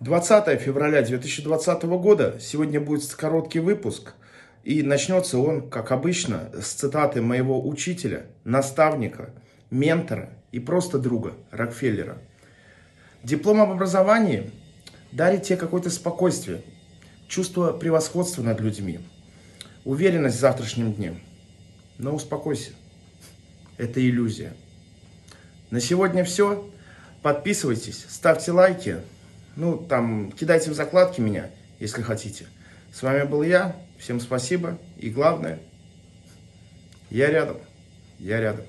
20 февраля 2020 года. Сегодня будет короткий выпуск. И начнется он, как обычно, с цитаты моего учителя, наставника, ментора и просто друга Рокфеллера. Диплом об образовании дарит тебе какое-то спокойствие, чувство превосходства над людьми, уверенность в завтрашнем дне. Но успокойся, это иллюзия. На сегодня все. Подписывайтесь, ставьте лайки. Ну, там, кидайте в закладки меня, если хотите. С вами был я. Всем спасибо. И главное, я рядом. Я рядом.